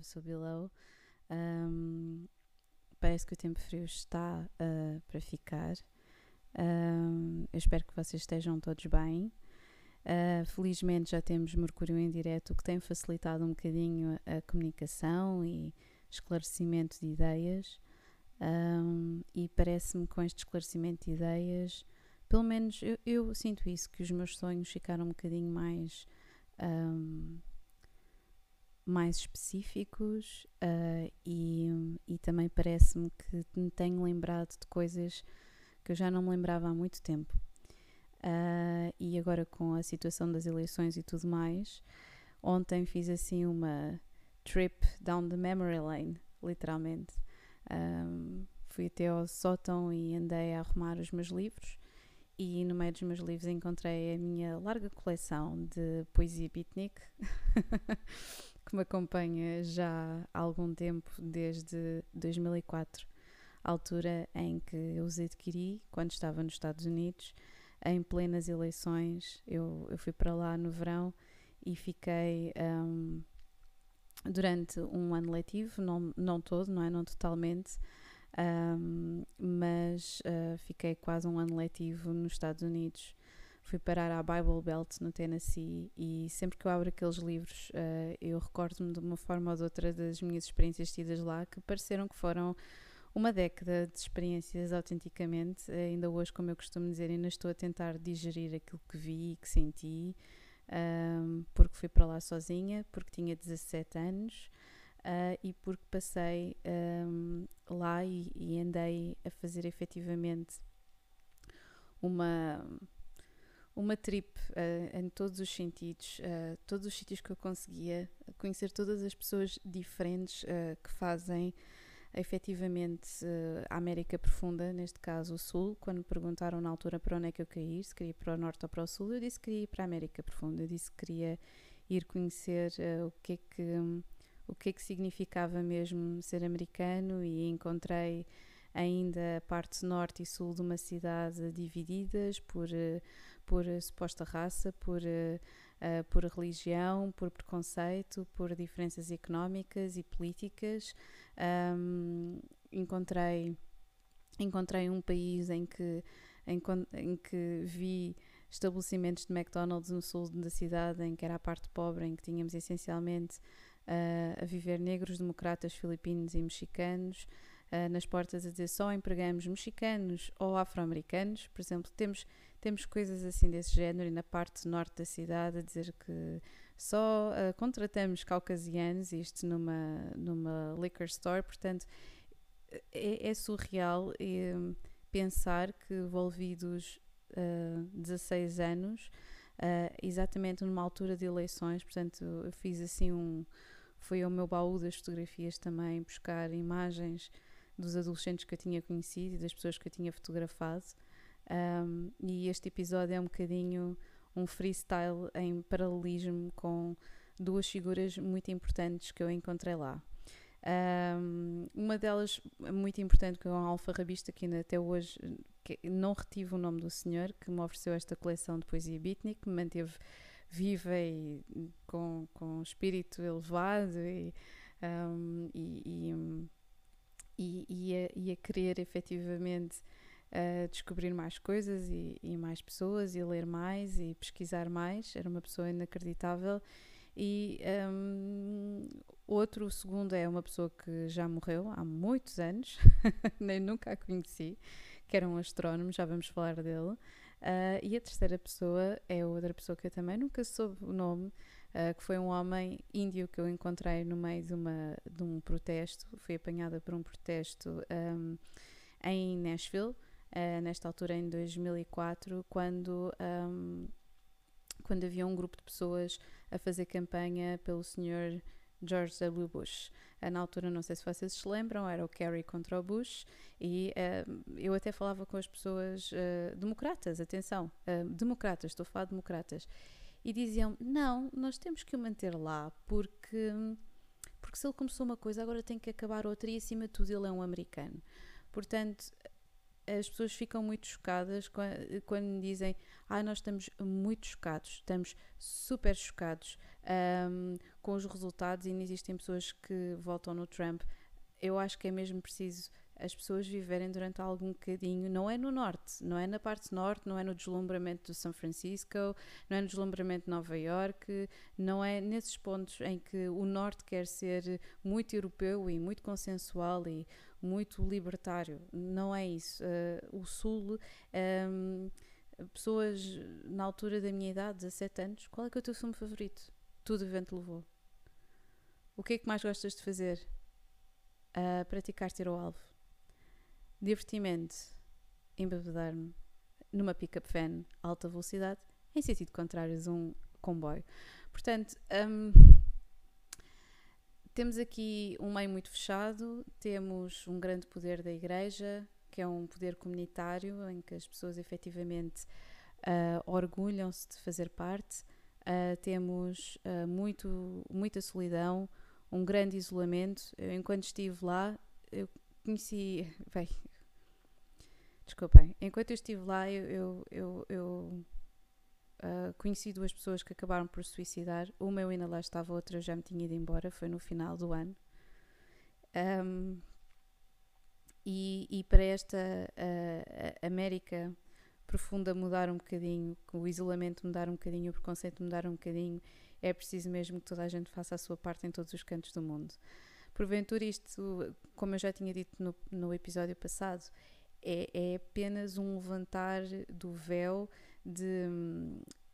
Above So Below. Um, parece que o tempo frio está uh, para ficar. Um, eu espero que vocês estejam todos bem. Uh, felizmente já temos Mercúrio em direto, que tem facilitado um bocadinho a comunicação e esclarecimento de ideias. Um, e parece-me com este esclarecimento de ideias, pelo menos eu, eu, sinto isso, que os meus sonhos ficaram um bocadinho mais um, mais específicos uh, e, e também parece-me que me tenho lembrado de coisas que eu já não me lembrava há muito tempo. Uh, e agora com a situação das eleições e tudo mais, ontem fiz assim uma trip down the memory lane, literalmente. Um, fui até ao sótão e andei a arrumar os meus livros e no meio dos meus livros encontrei a minha larga coleção de poesia beatnik que me acompanha já há algum tempo, desde 2004, a altura em que eu os adquiri quando estava nos Estados Unidos, em plenas eleições. Eu, eu fui para lá no verão e fiquei um, durante um ano letivo, não, não todo, não é? Não totalmente um, mas uh, fiquei quase um ano letivo nos Estados Unidos. Fui parar à Bible Belt no Tennessee e sempre que eu abro aqueles livros uh, eu recordo-me de uma forma ou de outra das minhas experiências tidas lá que pareceram que foram uma década de experiências autenticamente. Ainda hoje, como eu costumo dizer, ainda estou a tentar digerir aquilo que vi e que senti, um, porque fui para lá sozinha, porque tinha 17 anos uh, e porque passei um, lá e, e, andei a fazer efetivamente uma uma trip uh, em todos os sentidos, uh, todos os sítios que eu conseguia, conhecer todas as pessoas diferentes que fazem efetivamente a América Profunda, neste caso o Sul. Quando me perguntaram na altura para onde é que eu queria ir, se queria ir para o Norte ou para o Sul, eu disse que queria ir para a América Profunda, eu disse que queria ir conhecer o que é que. Um, o que é que significava mesmo ser americano e encontrei ainda a parte norte e sul de uma cidade divididas por, eh, por suposta raça, por, uh, por religião, por preconceito, por diferenças económicas e políticas. Um, encontrei, encontrei um país em que, em, em que vi estabelecimentos de McDonald's no sul da cidade, em que era a parte pobre, em que tínhamos essencialmente uh, a viver negros, democratas, filipinos e mexicanos, uh, nas portas a dizer só empregamos mexicanos ou afro-americanos, por exemplo, temos, temos coisas assim desse género e na parte norte da cidade a dizer que só uh, contratamos caucasianos, isto numa, numa liquor store, portanto é, é surreal é, pensar que envolvidos uh, 16 anos, uh, exatamente numa altura de eleições, portanto eu fiz assim um, foi ao meu baú das fotografias também buscar imagens dos adolescentes que eu tinha conhecido e das pessoas que eu tinha fotografado. Um, e este episódio é um bocadinho um freestyle em paralelismo com duas figuras muito importantes que eu encontrei lá. Um, uma delas muito importante que é um alfarrabista que ainda até hoje não retive o nome do senhor que me ofereceu esta coleção de poesia beatnik, que me manteve viva e com, com espírito elevado e, um, e, e, e, a, e, a, querer efetivamente uh, descobrir mais coisas e, e, mais pessoas e ler mais e pesquisar mais. Era uma pessoa inacreditável. E um, outro, o segundo, é uma pessoa que já morreu há muitos anos, nem nunca a conheci, que era um astrónomo, já vamos falar dele. Uh, e a terceira pessoa é outra pessoa que eu também nunca soube o nome, uh, que foi um homem índio que eu encontrei no meio de, uma, de um protesto. Fui apanhada por um protesto um, em Nashville, uh, nesta altura em 2004, quando, um, quando havia um grupo de pessoas a fazer campanha pelo senhor George W. Bush. Uh, na altura, não sei se vocês se lembram, era o Kerry contra o Bush, e uh, eu até falava com as pessoas uh, democratas, atenção, democratas, estou a falar de democratas, e diziam: não, nós temos que o manter lá porque, porque se ele começou uma coisa, agora tem que acabar outra, e acima de tudo, ele é um americano. Portanto, as pessoas ficam muito chocadas quando, quando dizem ah, nós estamos muito chocados, estamos super chocados um, com os resultados e não existem pessoas que votam no Trump. Eu acho que é mesmo preciso as pessoas viverem durante algum bocadinho, não é no norte, não é na parte norte, não é no deslumbramento de São Francisco, não é no deslumbramento de Nova York, não é nesses pontos em que o norte quer ser muito europeu e muito consensual e muito libertário. Não é isso. Uh, o sul. Um, pessoas na altura da minha idade, 17 anos, qual é que é o teu filme favorito? Tudo o vento levou. O que é que mais gostas de fazer? Uh, praticar tiro ao alvo divertimento, embebedar-me numa pick-up van alta velocidade em sentido contrário a um comboio. Portanto, um, temos aqui um meio muito fechado, temos um grande poder da Igreja, que é um poder comunitário em que as pessoas efetivamente uh, orgulham-se de fazer parte. Uh, temos uh, muito, muita solidão, um grande isolamento. Eu, enquanto estive lá, eu conheci. Bem, Desculpem, enquanto eu estive lá, eu, eu, eu, uh, conheci duas pessoas que acabaram por suicidar. Uma eu ainda lá estava, outra eu já me tinha ido embora, foi no final do ano. Um, e, e, para esta uh, América profunda mudar um bocadinho, o isolamento mudar um bocadinho, o preconceito mudar um bocadinho, é preciso mesmo que toda a gente faça a sua parte em todos os cantos do mundo. Porventura, isto, como eu já tinha dito no, no episódio passado, é, é apenas um levantar do véu de,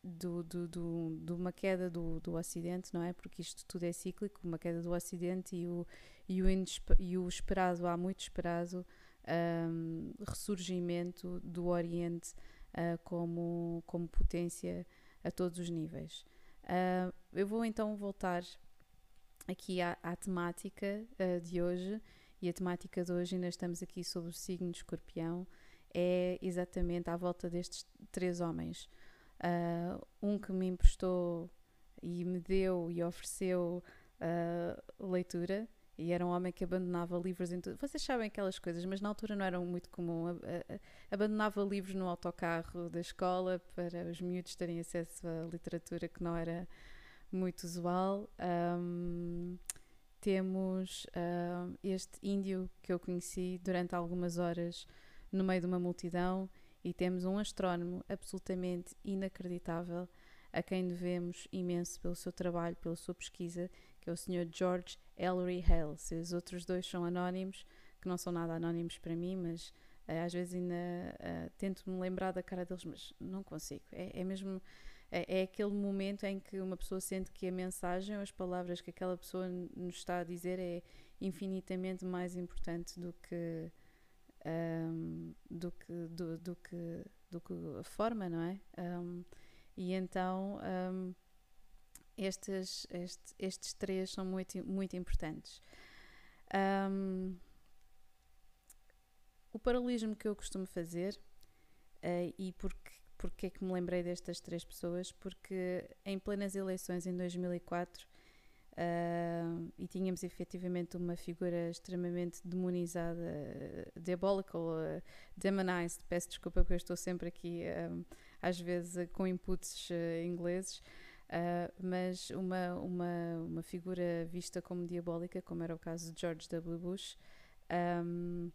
do, do, do, de uma queda do, do Ocidente, não é? Porque isto tudo é cíclico, uma queda do Ocidente e o, e o, e o esperado, há muito esperado, um, ressurgimento do Oriente uh, como, como potência a todos os níveis. Uh, eu vou então voltar aqui à, à temática uh, de hoje e a temática de hoje, ainda estamos aqui sobre o signo de escorpião, é exatamente à volta destes três homens. Um que me emprestou e me deu e ofereceu leitura, e era um homem que abandonava livros em tudo. Vocês sabem aquelas coisas, mas na altura não era muito comum. abandonava livros no autocarro da escola para os miúdos terem acesso à literatura que não era muito usual. Um, temos este índio que eu conheci durante algumas horas no meio de uma multidão e temos um astrónomo absolutamente inacreditável a quem devemos imenso pelo seu trabalho, pela sua pesquisa, que é o Sr. George Ellery Hale. Se os outros dois são anónimos, que não são nada anónimos para mim, mas uh, às vezes ainda uh, tento me lembrar da cara deles, mas não consigo. É, é mesmo é, é, aquele momento em que uma pessoa sente que a mensagem ou as palavras que aquela pessoa nos está a dizer é infinitamente mais importante do que um, do que do, do, que do que a forma não é um, e então um, estes, estes estes três são muito muito importantes hum, o paralelismo que eu costumo fazer uh, e porque Porquê é que me lembrei destas três pessoas? Porque em plenas eleições em 2004 uh, e tínhamos efetivamente uma figura extremamente demonizada, diabolical, uh, demonized, peço desculpa porque eu estou sempre aqui um, às vezes com inputs uh, ingleses, Uh, mas uma, uma, uma figura vista como diabólica, como era o caso de George W. Bush, um,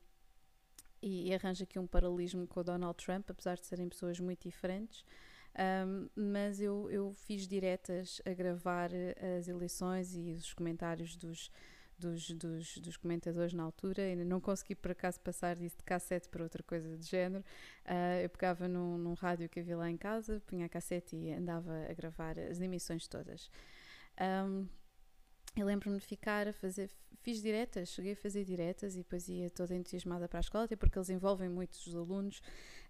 e, e arranja aqui um paralelismo com o Donald Trump, apesar de serem pessoas muito diferentes. Um, mas eu, eu fiz diretas a gravar as eleições e os comentários dos, dos, dos, dos, comentadores na altura. Ainda não consegui por acaso passar disso de cassete para outra coisa de género. Uh, eu pegava num, num, rádio que havia lá em casa, punha a cassete e andava a gravar as emissões todas. Um, eu lembro-me de ficar a fazer, fiz diretas, cheguei a fazer diretas e depois ia toda entusiasmada para a escola, até porque eles envolvem muitos os alunos.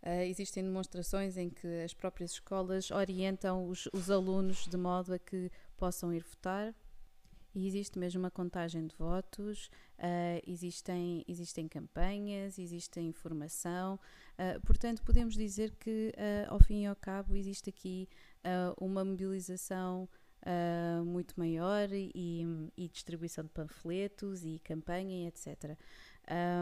Uh, existem demonstrações em que as próprias escolas orientam os, os alunos de modo a que possam ir votar. E existe mesmo uma contagem de votos, uh, existem, existem campanhas, existe informação, uh, portanto, podemos dizer que, ao fim e ao cabo, existe aqui uma mobilização uh, muito maior e, e, distribuição de panfletos e campanha, etc.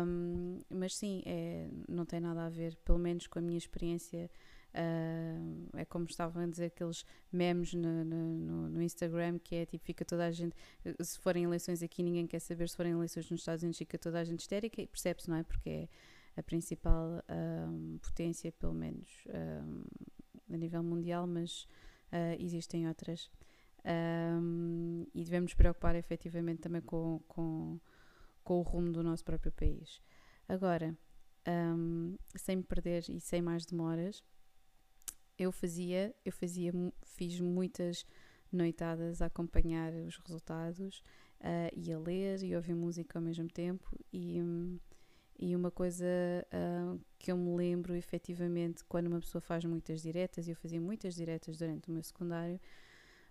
Um, mas sim, é, não tem nada a ver, pelo menos com a minha experiência. Uh, é como estavam a dizer aqueles memes no, no, no, Instagram que é tipo, fica toda a gente, se forem eleições aqui ninguém quer saber, se forem eleições nos Estados Unidos fica toda a gente histérica e percebe-se, não é? Porque é a principal um, potência, pelo menos um, a nível mundial, mas uh, existem outras. Um, e devemos nos preocupar efetivamente também com, com, com, o rumo do nosso próprio país. Agora, um, sem me perder e sem mais demoras, eu fazia, eu fazia, fiz muitas noitadas a acompanhar os resultados uh, e a ler e ouvir música ao mesmo tempo e, e uma coisa uh, que eu me lembro efetivamente quando uma pessoa faz muitas diretas, e eu fazia muitas diretas durante o meu secundário,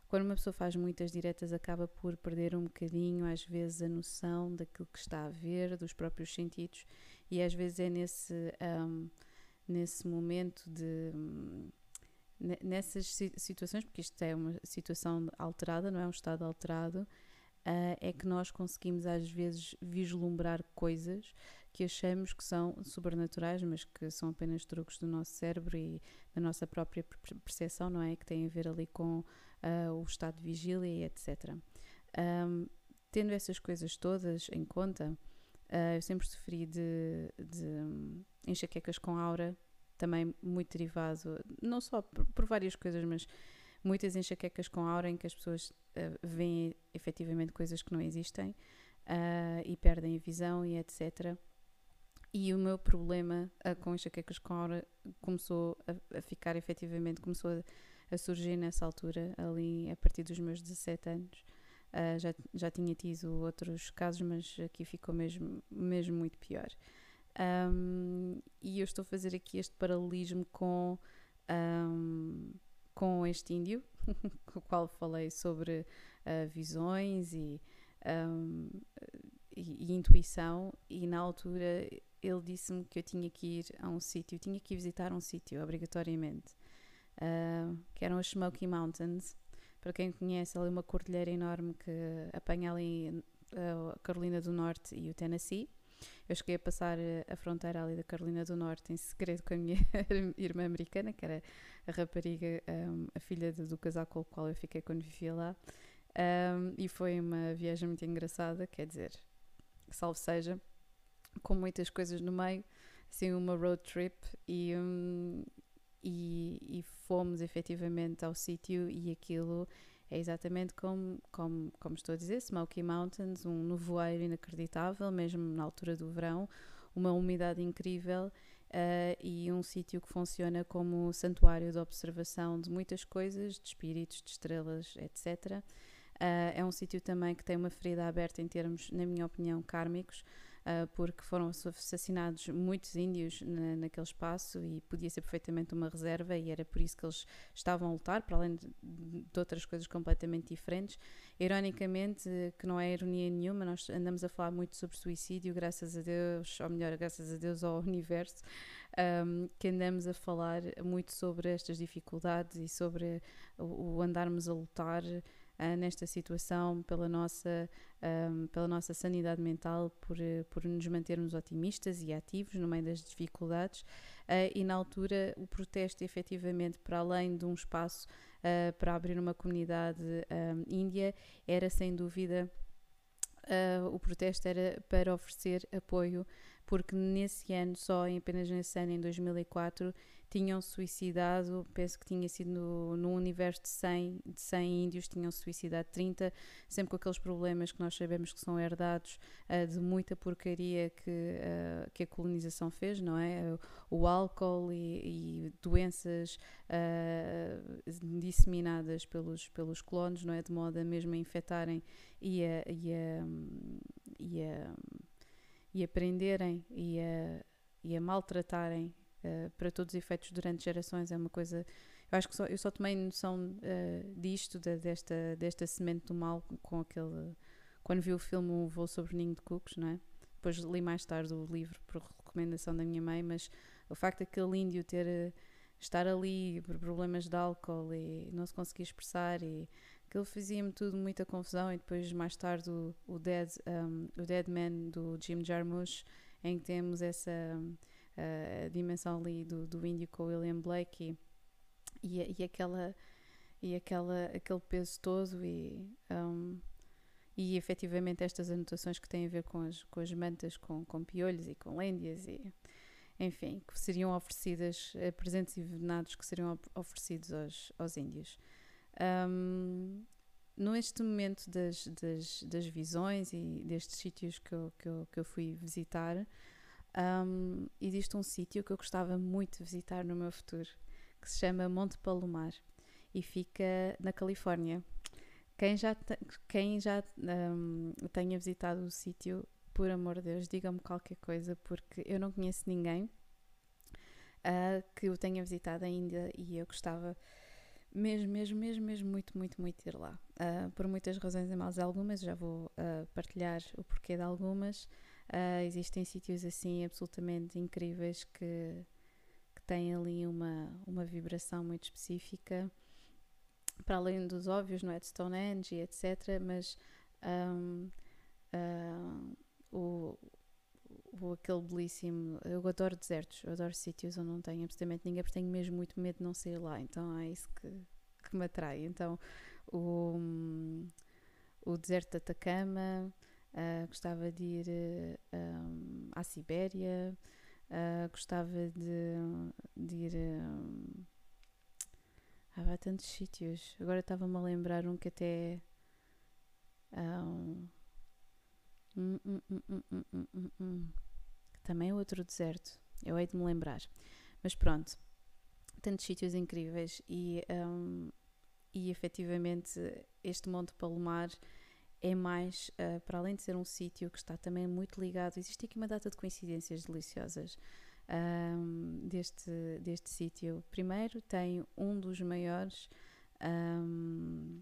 quando uma pessoa faz muitas diretas acaba por perder um bocadinho, às vezes, a noção daquilo que está a ver, dos próprios sentidos, e às vezes é nesse, um, nesse momento de. Nessas situações, porque isto é uma situação alterada, não é um estado alterado, uh, é que nós conseguimos às vezes vislumbrar coisas que achamos que são sobrenaturais, mas que são apenas truques do nosso cérebro e da nossa própria percepção, não é? Que tem a ver ali com uh, o estado de vigília e etc. Um, tendo essas coisas todas em conta, uh, eu sempre sofri de, de enxaquecas com aura, também muito derivado, não só por, por, várias coisas, mas muitas enxaquecas com aura em que as pessoas uh, veem efetivamente coisas que não existem uh, e perdem a visão e etc. E o meu problema uh, com enxaquecas com aura começou a, a ficar efetivamente, começou a, a, surgir nessa altura, ali a partir dos meus 17 anos. Já, já tinha tido outros casos, mas aqui ficou mesmo, mesmo muito pior. Um, e eu estou a fazer aqui este paralelismo com, um, com este índio, com o qual falei sobre uh, visões e, um, e, e, intuição, e na altura ele disse-me que eu tinha que ir a um sítio, tinha que visitar um sítio, obrigatoriamente, uh, que eram as Smoky Mountains. Para quem conhece, ali uma cordilheira enorme que apanha ali ah, a Carolina do Norte e o Tennessee. Eu cheguei a passar a fronteira ali da Carolina do Norte em segredo com a minha irmã americana, que era a rapariga, um, a filha do casal com o qual eu fiquei quando vivia lá. Um, e foi uma viagem muito engraçada, quer dizer, salve seja, com muitas coisas no meio, assim, uma road trip e, um, e, e, fomos efetivamente ao sítio e aquilo é exatamente como, como, como estou a dizer, Smoky Mountains, um nevoeiro inacreditável, mesmo na altura do verão, uma umidade incrível uh, e um sítio que funciona como santuário de observação de muitas coisas, de espíritos, de estrelas, etc. Uh, eh, é um sítio também que tem uma ferida aberta em termos, na minha opinião, kármicos, porque foram assassinados muitos índios na, naquele espaço e podia ser perfeitamente uma reserva e era por isso que eles estavam a lutar, para além de, de outras coisas completamente diferentes. Ironicamente, que não é ironia nenhuma, nós andamos a falar muito sobre suicídio, graças a Deus, ou melhor, graças a Deus ao universo, um, que andamos a falar muito sobre estas dificuldades e sobre o, o andarmos a lutar uh, nesta situação pela nossa, um, pela nossa sanidade mental, por, por nos mantermos otimistas e ativos no meio das dificuldades. Uh, e na altura, o protesto, efetivamente, para além de um espaço uh, para abrir uma comunidade um, índia, era sem dúvida. o protesto era para oferecer apoio, porque nesse ano, só apenas nesse ano, em 2004, tinham suicidado, penso que tinha sido no, no universo de 100, de 100 índios, tinham suicidado 30, sempre com aqueles problemas que nós sabemos que são herdados uh, de muita porcaria que, uh, que a colonização fez, não é? O, o álcool e, e doenças uh, disseminadas pelos, pelos colonos, não é? De modo a mesmo a infectarem e a, e a, e a, e a prenderem e a, e a maltratarem uh, para todos os efeitos durante gerações. É uma coisa. Eu acho que só, eu só tomei noção uh, disto, de, desta, desta semente do mal, com aquele. Quando vi o filme O Voo sobre o Ninho de Cucos, não é? Depois li mais tarde o livro por recomendação da minha mãe, mas o facto daquele índio ter. Uh, estar ali por problemas de álcool e não se conseguir expressar e aquilo fazia-me tudo muita confusão e depois mais tarde o, o Dead um, o Dead Man do Jim Jarmusch em que temos essa uh, dimensão ali do, do índio com o William Blake e, e, e, aquela e aquela, aquele peso todo e um, e efetivamente estas anotações que têm a ver com as, com as mantas com, com piolhos e com lêndias e enfim, que seriam oferecidas, eh, presentes e venenados que seriam oferecidos aos, aos índios. Um, neste momento das, das, das, visões e destes sítios que eu, que eu, que eu fui visitar, um, existe um sítio que eu gostava muito de visitar no meu futuro, que se chama Monte Palomar e fica na Califórnia. Quem já, quem já um, tenha visitado o sítio por amor de Deus, diga-me qualquer coisa, porque eu não conheço ninguém uh, que o tenha visitado ainda e eu gostava mesmo, mesmo, mesmo, mesmo muito, muito, muito ir lá. Uh, por muitas razões e mais algumas, já vou uh, partilhar o porquê de algumas. Existem sítios assim absolutamente incríveis que, que têm ali uma, uma vibração muito específica, para além dos óbvios, não é? De Stonehenge etc. Mas um, o, o, aquele belíssimo. Eu adoro desertos, eu adoro sítios onde não tenho absolutamente ninguém, porque tenho mesmo muito medo de não sair lá. Então é isso que, que me atrai. Então o, o deserto de Atacama, uh, gostava de ir uh, à Sibéria, uh, gostava de, de ir. Um, há tantos sítios. Agora estava-me a lembrar um que até. Também outro deserto. Eu hei de me lembrar. Mas pronto, tantos sítios incríveis e, e efetivamente este Monte Palomar é mais, uh, para além de ser um sítio que está também muito ligado, existe aqui uma data de coincidências deliciosas um, deste, deste sítio. Primeiro, tem um dos maiores, um,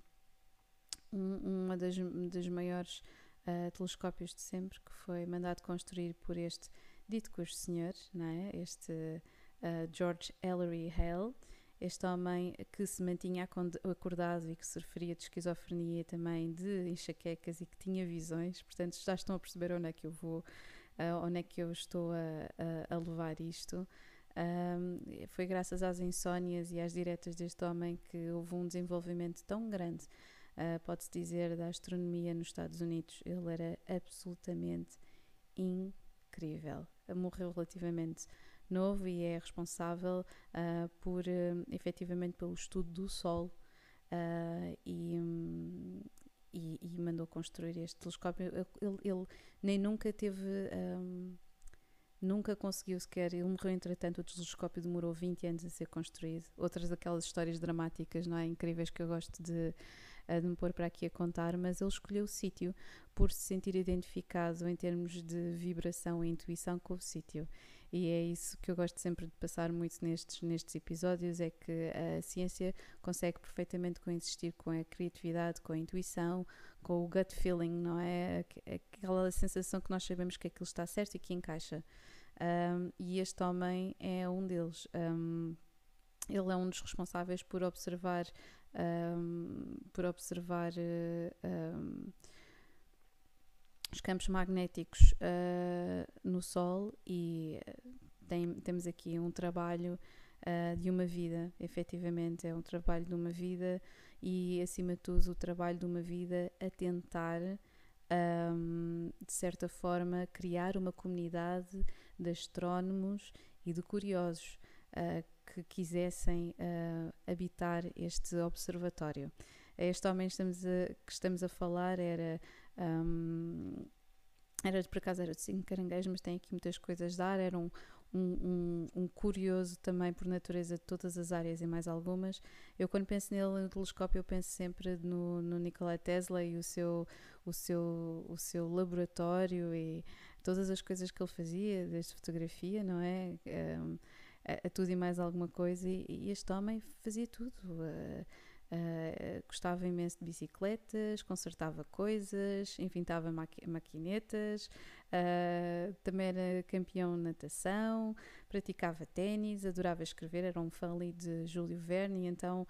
uma das, das maiores uh, telescópios de sempre, que foi mandado construir por este dito cujo senhor, não é? este uh, George Ellery Hale, este homem que se mantinha acordado e que se referia de esquizofrenia também, de enxaquecas e que tinha visões, portanto já estão a perceber onde é que eu vou, uh, onde é que eu estou a, a, a levar isto. Um, foi graças às insónias e às diretas deste homem que houve um desenvolvimento tão grande uh, pode-se dizer, da astronomia nos Estados Unidos. Ele era absolutamente incrível. Morreu relativamente novo e é responsável uh, por, uh, efetivamente, pelo estudo do Sol uh, e, um, e, e, mandou construir este telescópio. Ele, ele nem nunca teve. Um, nunca conseguiu sequer. Ele morreu, entretanto, o telescópio demorou 20 anos a ser construído. Outras daquelas histórias dramáticas, não é? Incríveis que eu gosto de, de me pôr para aqui a contar, mas ele escolheu o sítio por se sentir identificado em termos de vibração e intuição com o sítio. E é isso que eu gosto sempre de passar muito nestes, nestes episódios: é que a ciência consegue perfeitamente coexistir com a criatividade, com a intuição, com o gut feeling, não é? Aquela sensação que nós sabemos que aquilo está certo e que encaixa. Um, e este homem é um deles. Um, ele é um dos responsáveis por observar um, por observar um, os campos magnéticos uh, no Sol e tem, temos aqui um trabalho uh, de uma vida, efetivamente, é um trabalho de uma vida e, acima de tudo, o trabalho de uma vida a tentar, um, de certa forma, criar uma comunidade de astrónomos e de curiosos uh, que quisessem habitar este observatório. Este homem estamos a, que estamos a falar era. Um, era por acaso era de cinco caranguejos, mas tem aqui muitas coisas a dar. Era um, um, um, curioso também por natureza de todas as áreas e mais algumas. Eu quando penso nele no telescópio eu penso sempre no, no Nikola Tesla e o seu, o, seu, o seu laboratório e todas as coisas que ele fazia, desde fotografia, não é? Um, a, a, tudo e mais alguma coisa, e, e este homem fazia tudo. Uh, uh, gostava imenso de bicicletas, consertava coisas, inventava maqui maquinetas, uh, também era campeão de natação, praticava ténis, adorava escrever, era um fã ali de Júlio Verne, então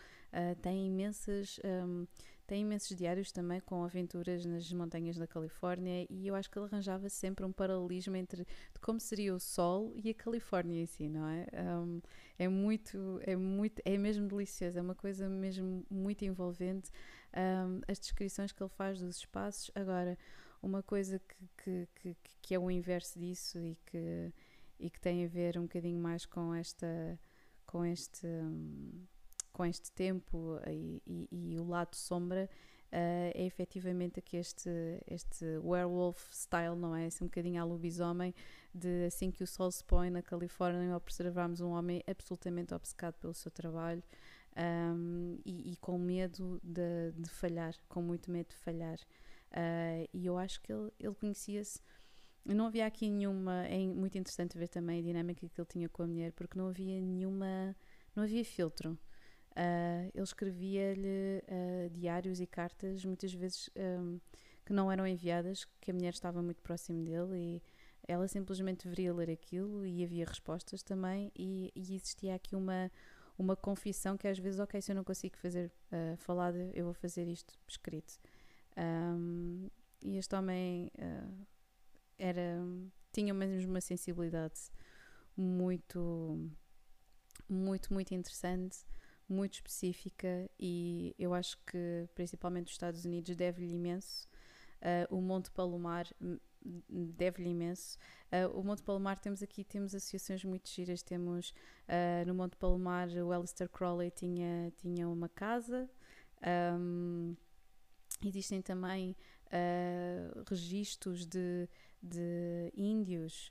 tem imensas. Um, tem imensos diários também com aventuras nas montanhas da Califórnia e eu acho que ele arranjava sempre um paralelismo entre como seria o Sol e a Califórnia em si, não é? Um, é muito, é muito, é mesmo delicioso, é uma coisa mesmo muito envolvente. Um, as descrições que ele faz dos espaços. Agora, uma coisa que, que, que, que é o inverso disso e que, e que tem a ver um bocadinho mais com esta com este com este tempo e, e, e o lado sombra uh, é efetivamente aqui este, este werewolf style, não é? Assim um bocadinho a lobisomem, de assim que o sol se põe na Califórnia observarmos um homem absolutamente obcecado pelo seu trabalho um, e, e, com medo de, de, falhar, com muito medo de falhar. Uh, e eu acho que ele, ele conhecia-se. Não havia aqui nenhuma. É muito interessante ver também a dinâmica que ele tinha com a mulher, porque não havia nenhuma. Não havia filtro. Uh, ele escrevia-lhe uh, diários e cartas, muitas vezes um, que não eram enviadas, que a mulher estava muito próximo dele e ela simplesmente deveria ler aquilo e havia respostas também e, e existia aqui uma uma confissão que às vezes, ok, se eu não consigo fazer uh, falado, eu vou fazer isto escrito. Um, e este homem uh, era tinha mesmo uma sensibilidade muito muito muito interessante muito específica e eu acho que principalmente os Estados Unidos deve-lhe imenso. Uh, o Monte Palomar deve-lhe imenso. Uh, o Monte Palomar temos aqui temos associações muito giras. Temos uh, no Monte Palomar o Alistair Crowley tinha, tinha uma casa. Um, existem também uh, registros de, de índios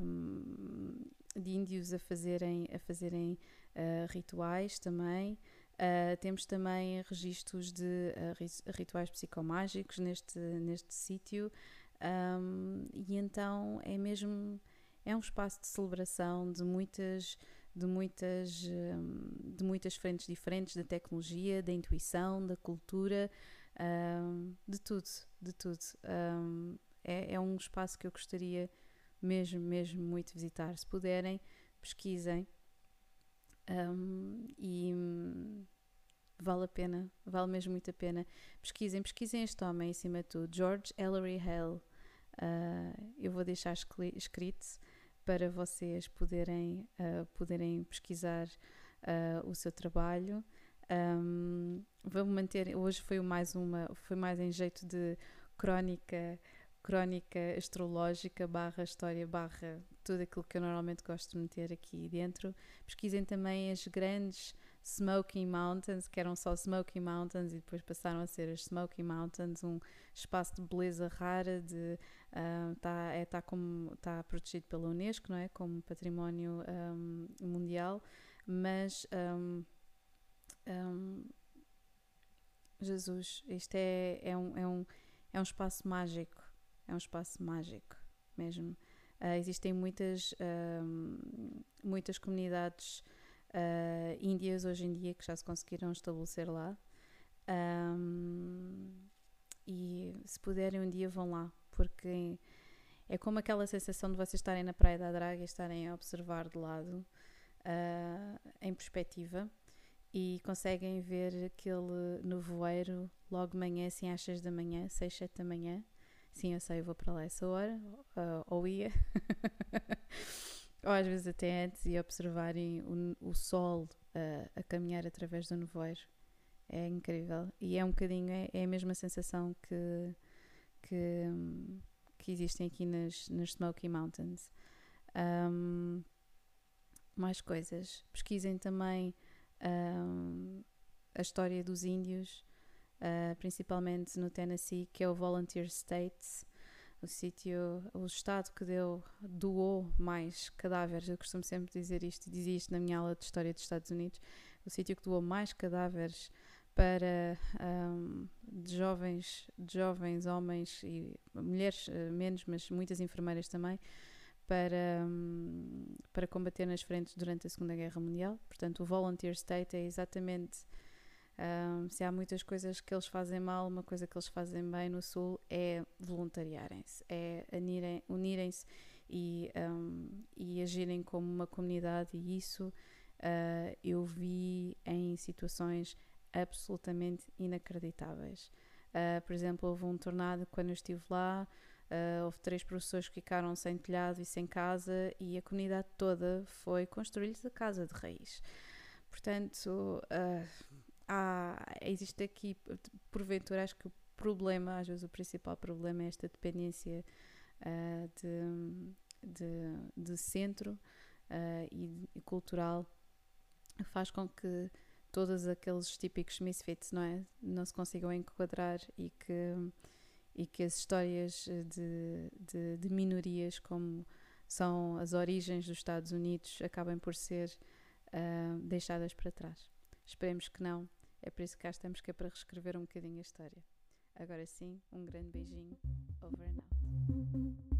um, de índios a fazerem a fazerem uh, rituais também. Uh, temos também registros de uh, rituais psicomágicos neste, neste sítio. Um, e então é mesmo é um espaço de celebração de muitas de muitas um, de muitas frentes diferentes da tecnologia da intuição da cultura um, de tudo de tudo. É, é um espaço que eu gostaria mesmo mesmo muito visitar. Se puderem pesquisem um, e vale a pena, vale mesmo muito a pena. Pesquisem, pesquisem este homem em cima de tudo, George Ellery Hale. Uh, eu vou deixar escrito para vocês poderem, uh, poderem pesquisar uh, o seu trabalho. Um, vou manter, hoje foi mais uma, foi mais em jeito de crónica, crónica astrológica barra história barra tudo aquilo que eu normalmente gosto de meter aqui dentro. Pesquisem também as grandes Smoky Mountains, que eram só Smoky Mountains e depois passaram a ser as Smoky Mountains, um espaço de beleza rara, de está uh, é, tá como tá protegido pela UNESCO, não é, como património um, mundial, mas um, um, Jesus, isto é, é, um, é, um, é um espaço mágico, é um espaço mágico mesmo. Uh, existem muitas, uh, muitas comunidades uh, índias hoje em dia que já se conseguiram estabelecer lá. Um, e se puderem um dia vão lá, porque é como aquela sensação de vocês estarem na Praia da Draga e estarem a observar de lado, uh, em perspectiva, e conseguem ver aquele nevoeiro logo de manhã, assim às 6 da manhã, 6, 7 da manhã, Sim, eu sei, eu vou para lá essa hora, ou ia, ou às vezes até antes, e observarem o, o sol uh, a caminhar através do nevoeiro. É incrível. E é um bocadinho, é, é a mesma sensação que, que, que existem aqui nas, nas Smoky Mountains. Um, mais coisas. Pesquisem também um, a história dos índios uh, principalmente no Tennessee, que é o Volunteer States, o sítio, o estado que deu, doou mais cadáveres. Eu costumo sempre dizer isto, dizia isto na minha aula de História dos Estados Unidos, o sítio que doou mais cadáveres para um, de jovens, de jovens homens e mulheres uh, menos, mas muitas enfermeiras também, para, um, para combater nas frentes durante a Segunda Guerra Mundial. Portanto, o Volunteer State é exatamente um, se há muitas coisas que eles fazem mal, uma coisa que eles fazem bem no Sul é voluntariarem-se, é unirem-se e, um, e agirem como uma comunidade, e isso uh, eu vi em situações absolutamente inacreditáveis. Uh, por exemplo, houve um tornado quando eu estive lá, uh, houve três professores que ficaram sem telhado e sem casa e a comunidade toda foi construir-lhes a casa de raiz. Portanto, uh, há, existe aqui, porventura, acho que o problema, às vezes o principal problema é esta dependência de, de, de, centro e, e cultural faz com que todos aqueles típicos misfits, não é? Não se consigam enquadrar e que, e que as histórias de, de, de minorias, como são as origens dos Estados Unidos, acabem por ser uh, deixadas para trás. Esperemos que não. É por isso que cá estamos que é para reescrever um bocadinho a história. Agora sim, um grande beijinho. Over and out.